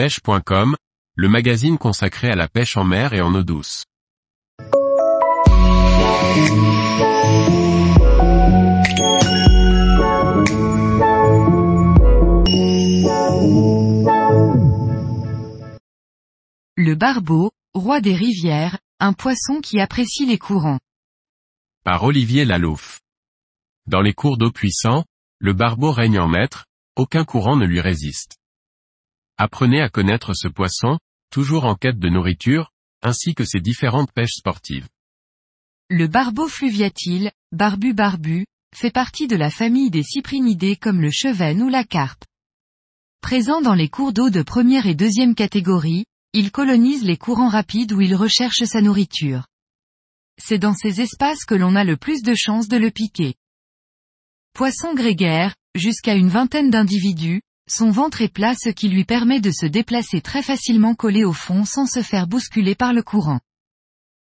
pêche.com, le magazine consacré à la pêche en mer et en eau douce. Le barbeau, roi des rivières, un poisson qui apprécie les courants. Par Olivier Lalouf. Dans les cours d'eau puissants, le barbeau règne en maître, aucun courant ne lui résiste. Apprenez à connaître ce poisson, toujours en quête de nourriture, ainsi que ses différentes pêches sportives. Le barbeau fluviatile, barbu barbu, fait partie de la famille des cyprinidés comme le chevenne ou la carpe. Présent dans les cours d'eau de première et deuxième catégorie, il colonise les courants rapides où il recherche sa nourriture. C'est dans ces espaces que l'on a le plus de chances de le piquer. Poisson grégaire, jusqu'à une vingtaine d'individus, son ventre est plat ce qui lui permet de se déplacer très facilement collé au fond sans se faire bousculer par le courant.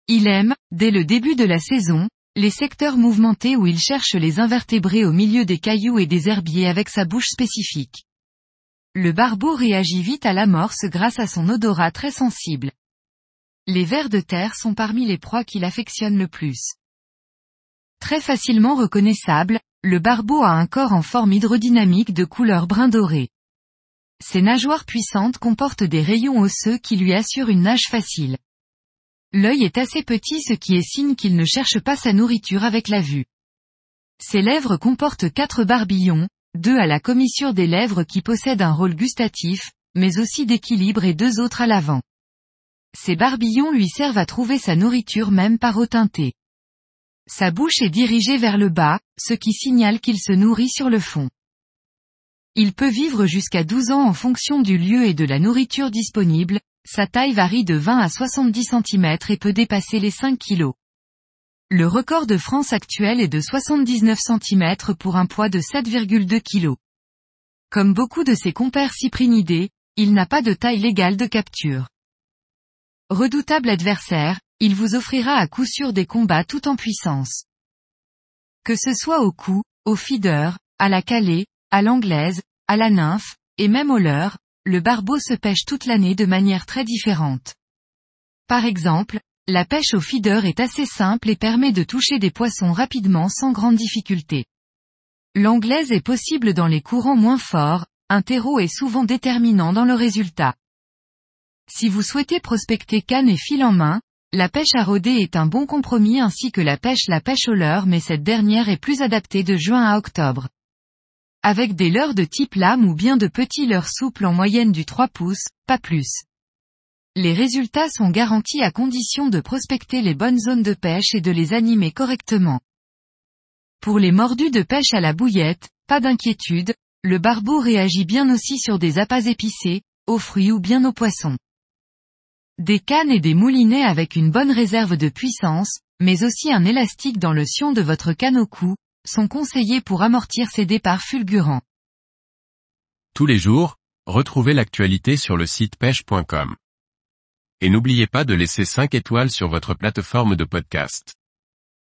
Il aime, dès le début de la saison, les secteurs mouvementés où il cherche les invertébrés au milieu des cailloux et des herbiers avec sa bouche spécifique. Le barbeau réagit vite à l'amorce grâce à son odorat très sensible. Les vers de terre sont parmi les proies qu'il affectionne le plus. Très facilement reconnaissable, le barbeau a un corps en forme hydrodynamique de couleur brun doré. Ses nageoires puissantes comportent des rayons osseux qui lui assurent une nage facile. L'œil est assez petit ce qui est signe qu'il ne cherche pas sa nourriture avec la vue. Ses lèvres comportent quatre barbillons, deux à la commissure des lèvres qui possèdent un rôle gustatif, mais aussi d'équilibre et deux autres à l'avant. Ces barbillons lui servent à trouver sa nourriture même par eau teintée. Sa bouche est dirigée vers le bas, ce qui signale qu'il se nourrit sur le fond. Il peut vivre jusqu'à 12 ans en fonction du lieu et de la nourriture disponible, sa taille varie de 20 à 70 cm et peut dépasser les 5 kg. Le record de France actuel est de 79 cm pour un poids de 7,2 kg. Comme beaucoup de ses compères cyprinidés, il n'a pas de taille légale de capture. Redoutable adversaire, il vous offrira à coup sûr des combats tout en puissance. Que ce soit au coup, au feeder, à la calée, à l'anglaise, à la nymphe, et même au leurre, le barbeau se pêche toute l'année de manière très différente. Par exemple, la pêche au feeder est assez simple et permet de toucher des poissons rapidement sans grande difficulté. L'anglaise est possible dans les courants moins forts, un terreau est souvent déterminant dans le résultat. Si vous souhaitez prospecter canne et fil en main, la pêche à rôder est un bon compromis ainsi que la pêche la pêche au leurre mais cette dernière est plus adaptée de juin à octobre. Avec des leurres de type lame ou bien de petits leurres souples en moyenne du 3 pouces, pas plus. Les résultats sont garantis à condition de prospecter les bonnes zones de pêche et de les animer correctement. Pour les mordus de pêche à la bouillette, pas d'inquiétude, le barbeau réagit bien aussi sur des appâts épicés, aux fruits ou bien aux poissons. Des cannes et des moulinets avec une bonne réserve de puissance, mais aussi un élastique dans le sion de votre canne au cou, sont conseillés pour amortir ces départs fulgurants. Tous les jours, retrouvez l'actualité sur le site pêche.com. Et n'oubliez pas de laisser 5 étoiles sur votre plateforme de podcast.